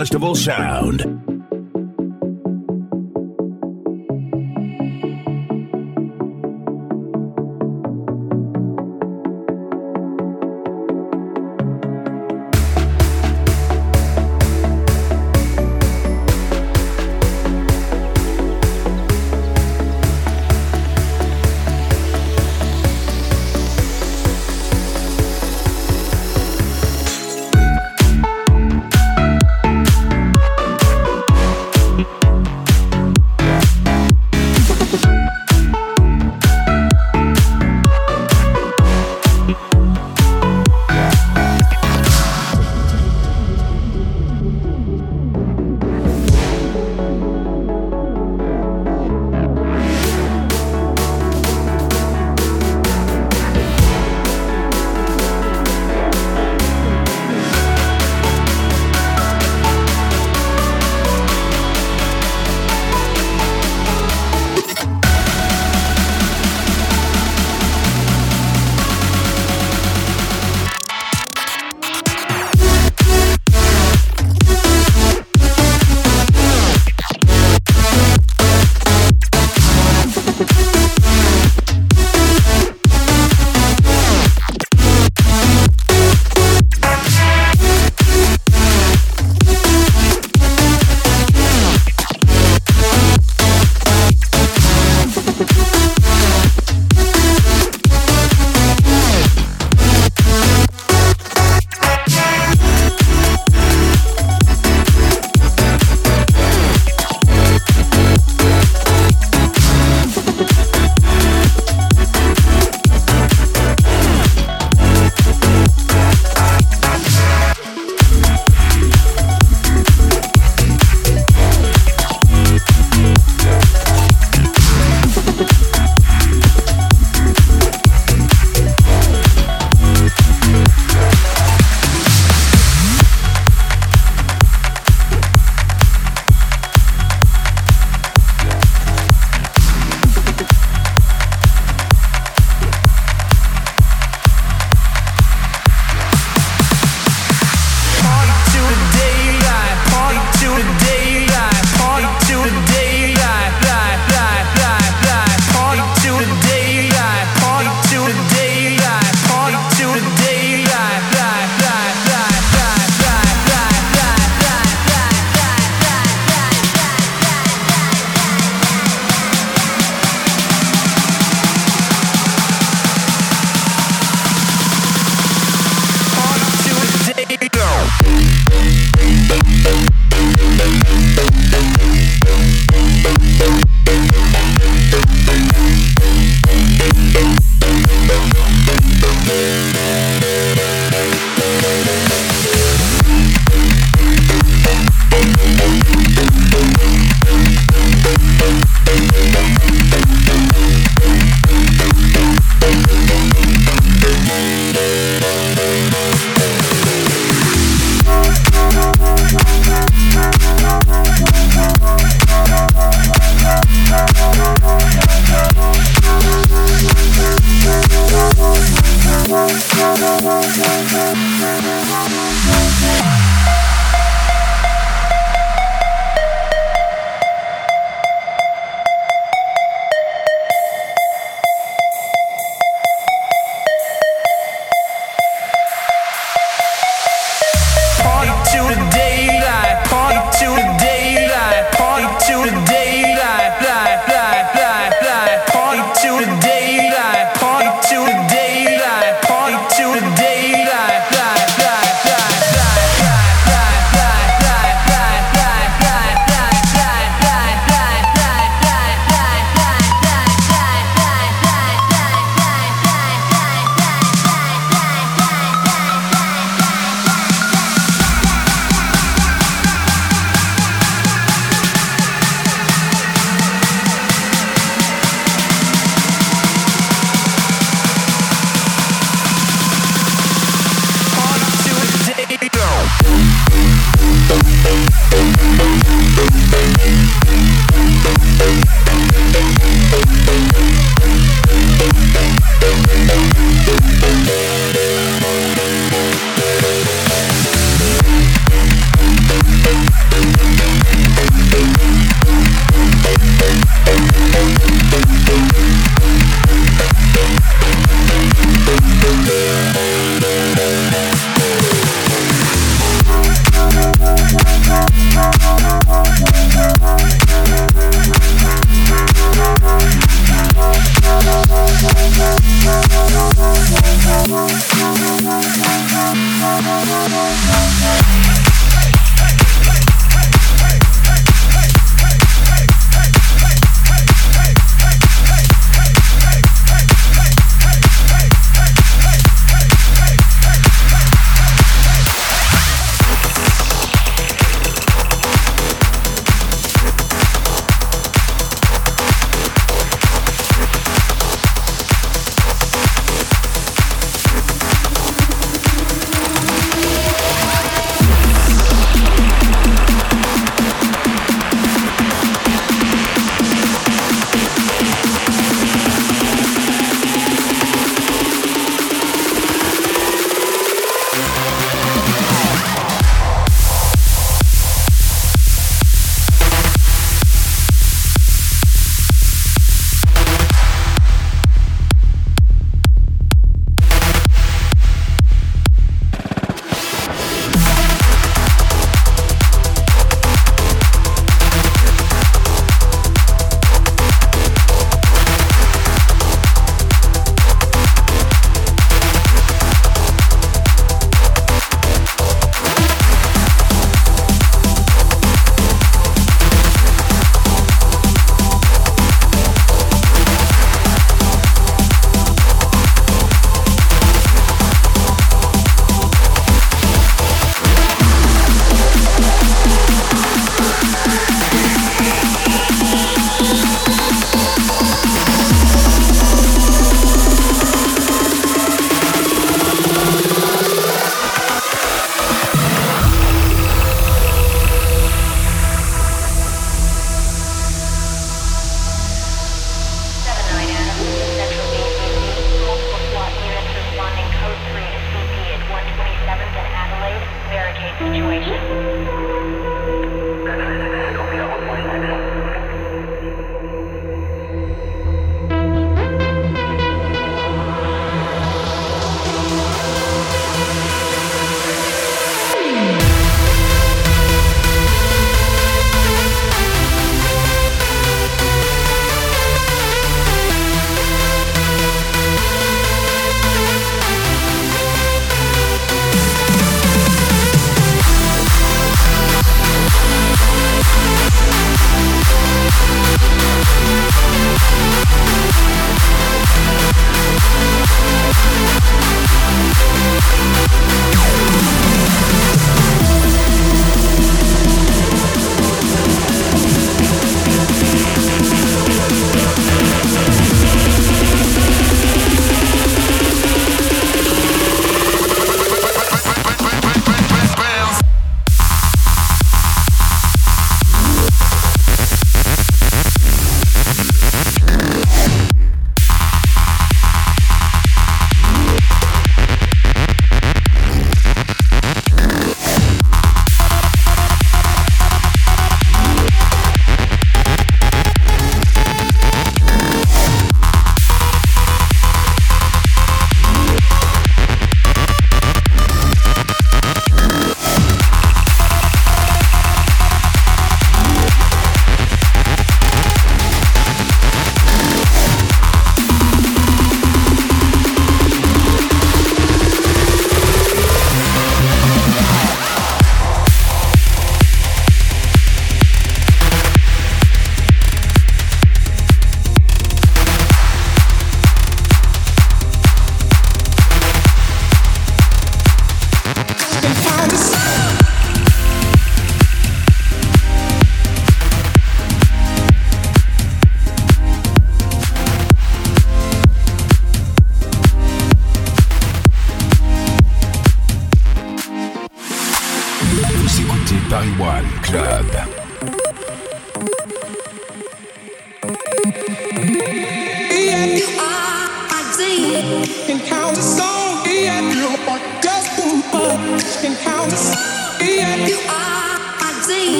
Festival sound.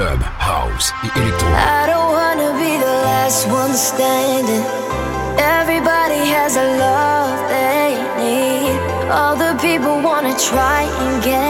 club, house et électro. I don't wanna be the last one standing. Everybody has a love they need. All the people wanna try and get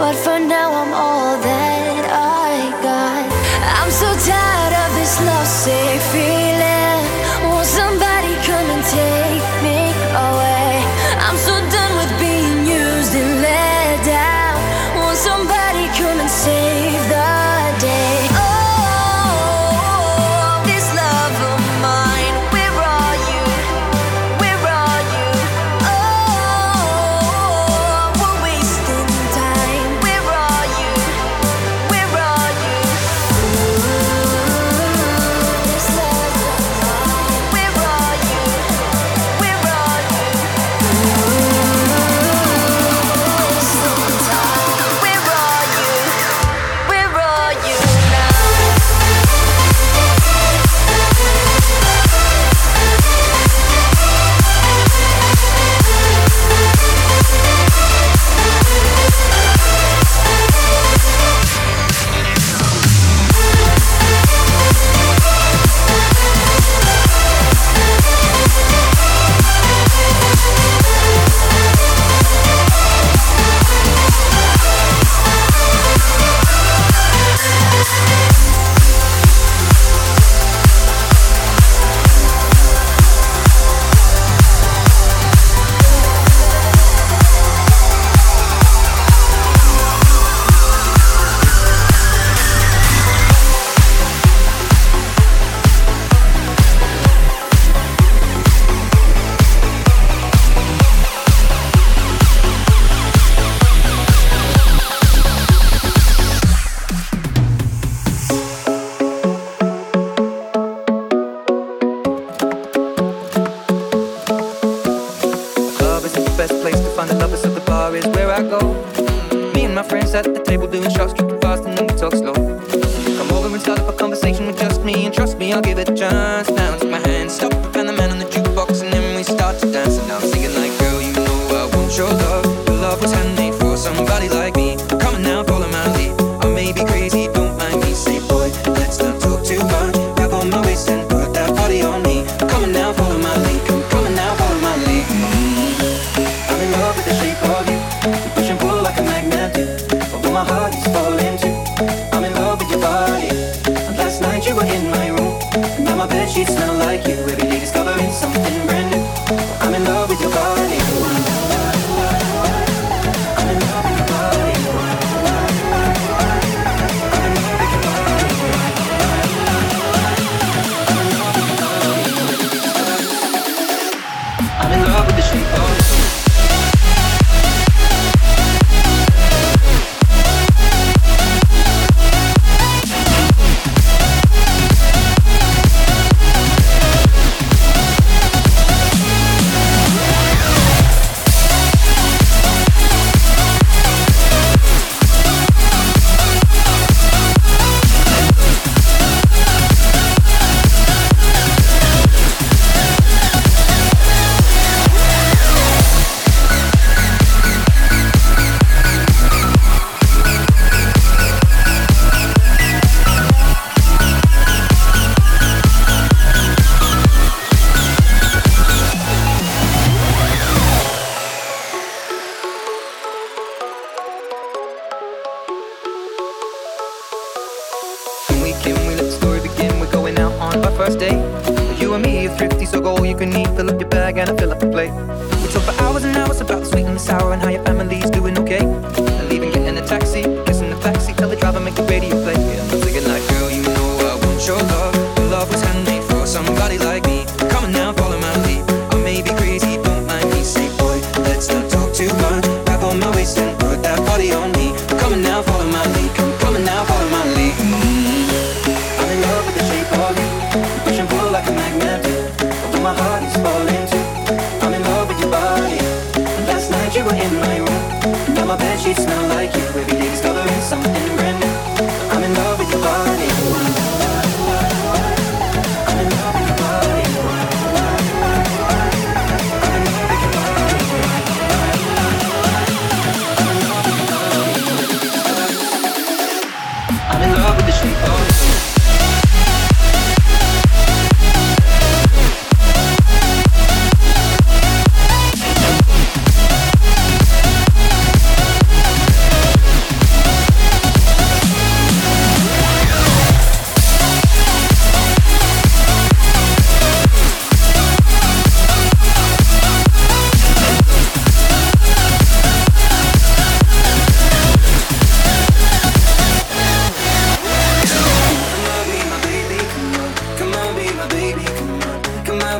but.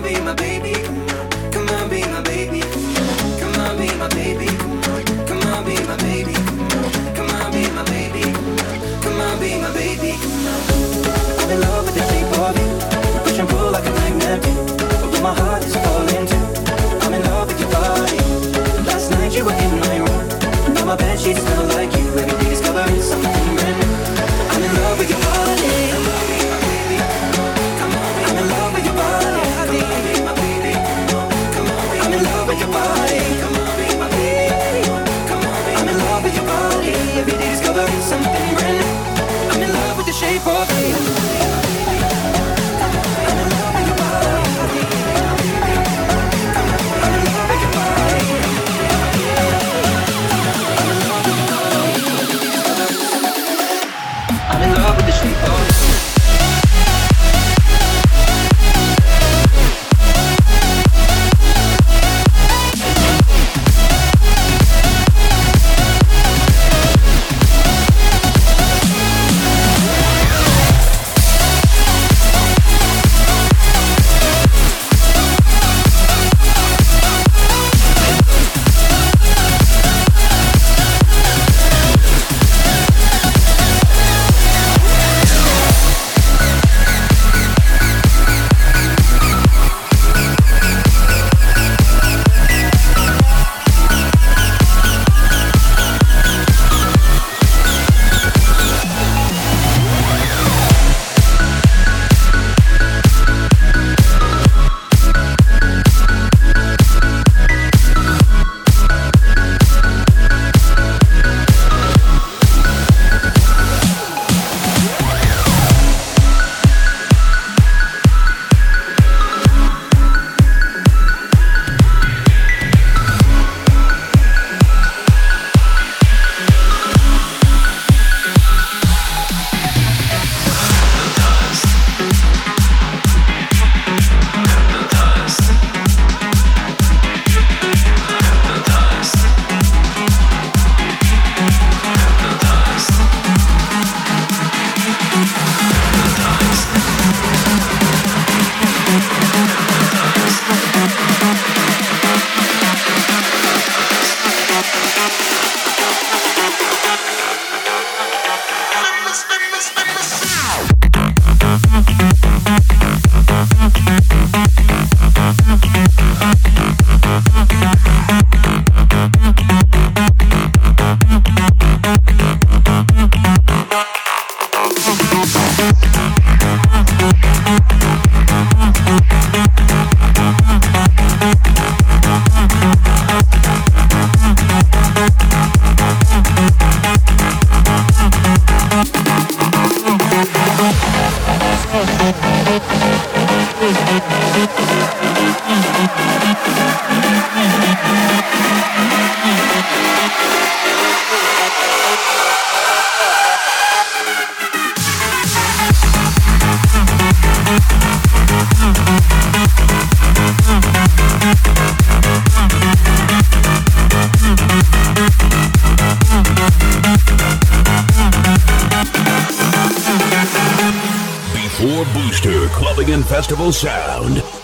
Be my baby, festival sound.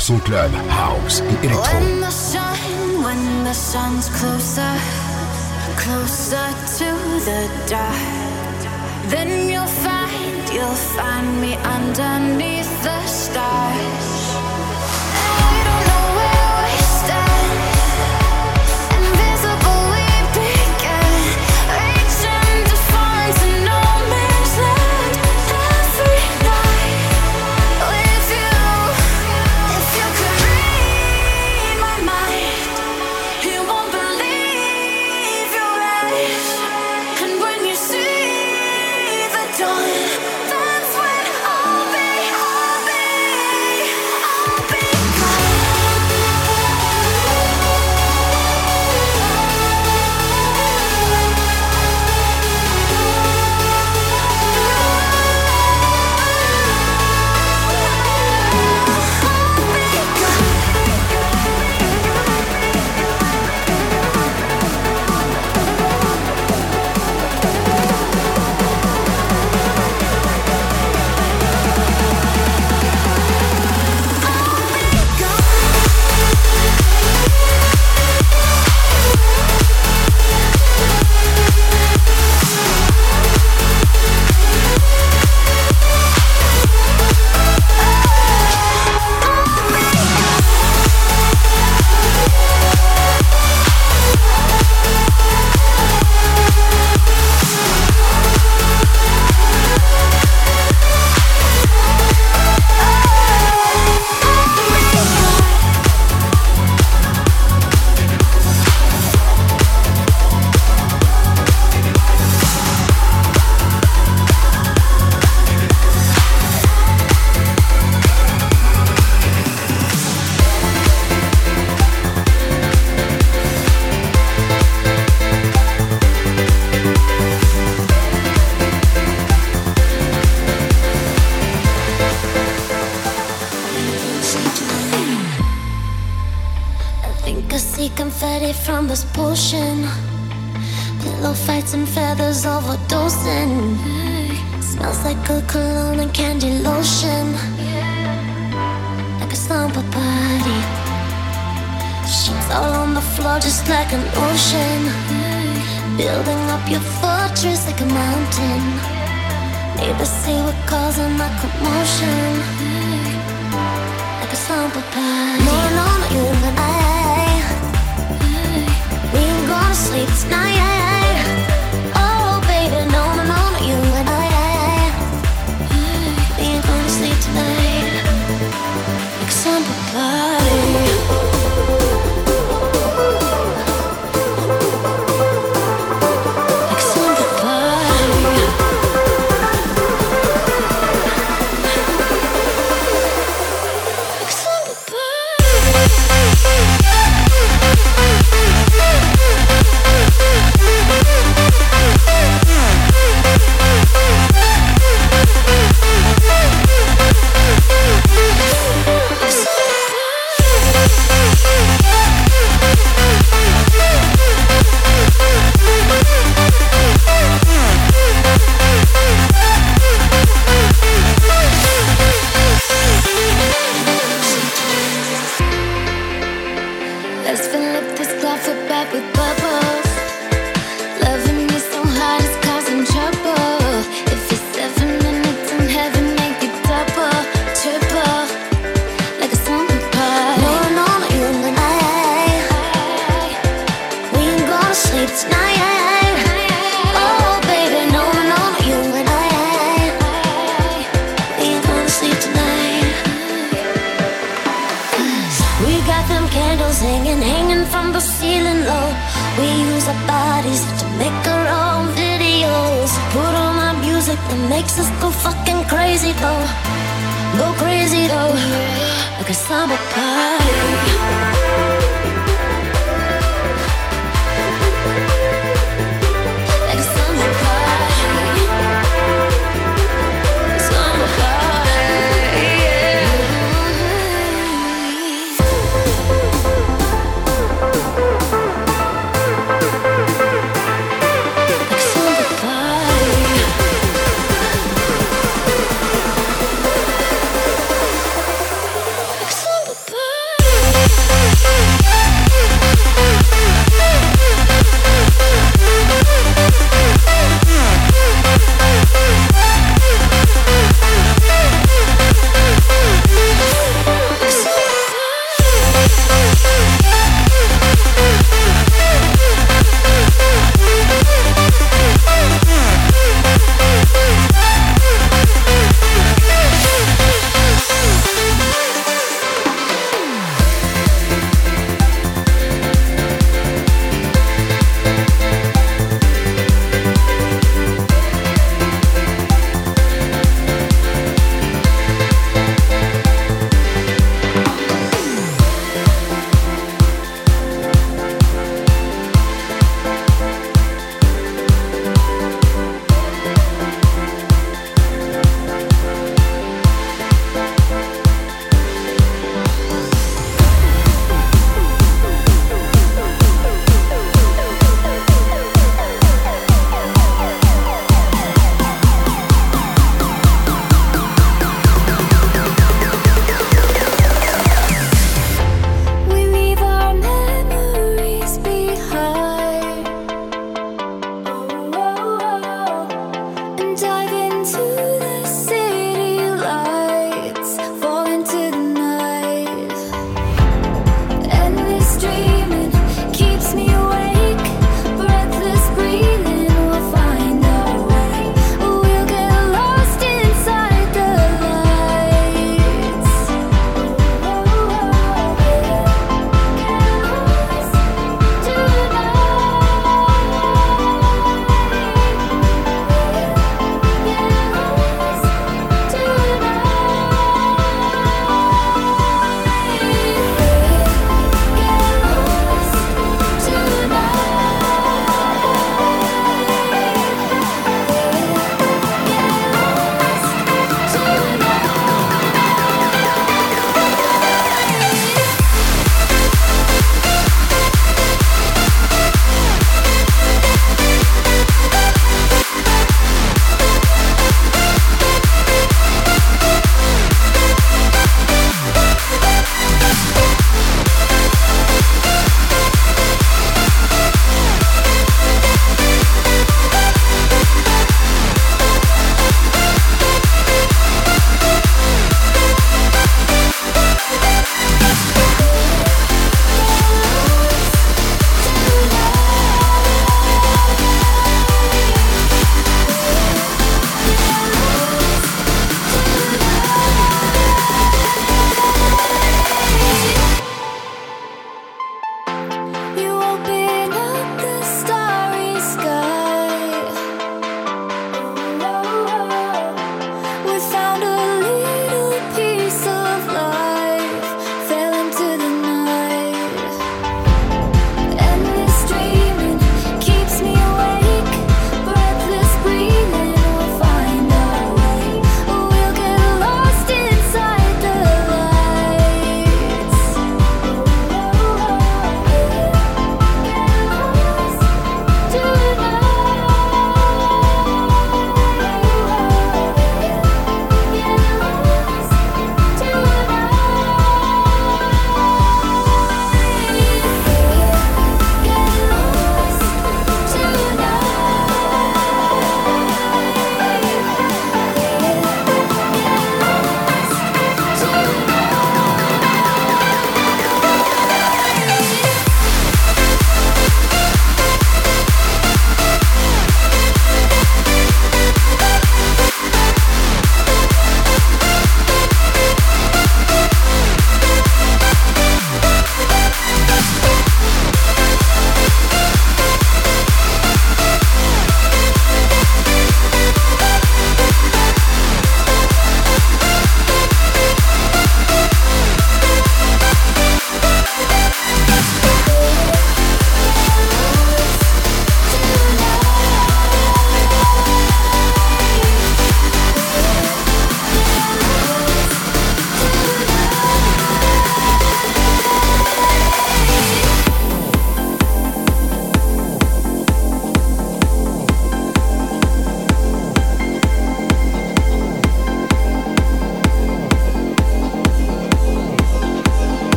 Son club, house et électro. When the sun, when the sun's closer, closer to the dark, then you'll find, you'll find me underneath the stars.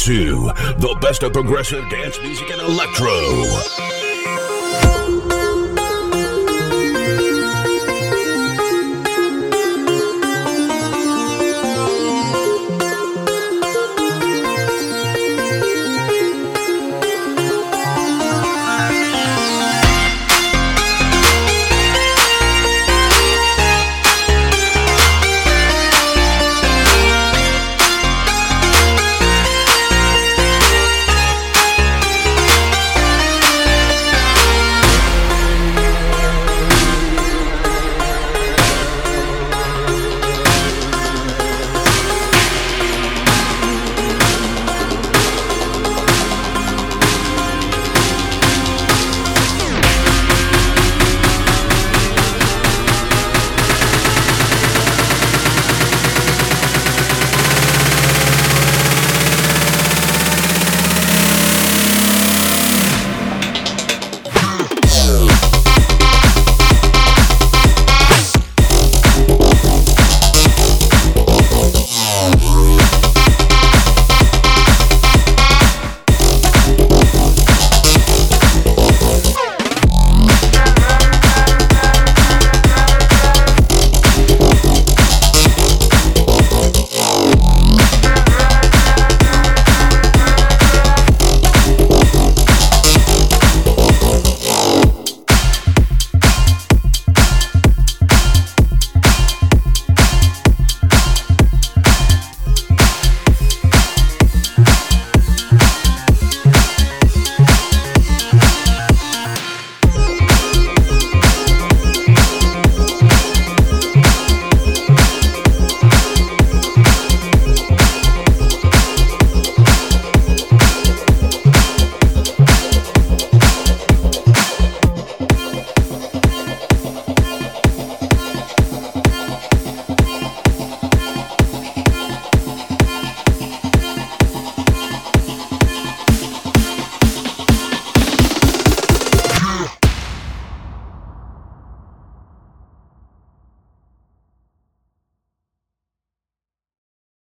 Mumitsu, the best of progressive dance music and electro.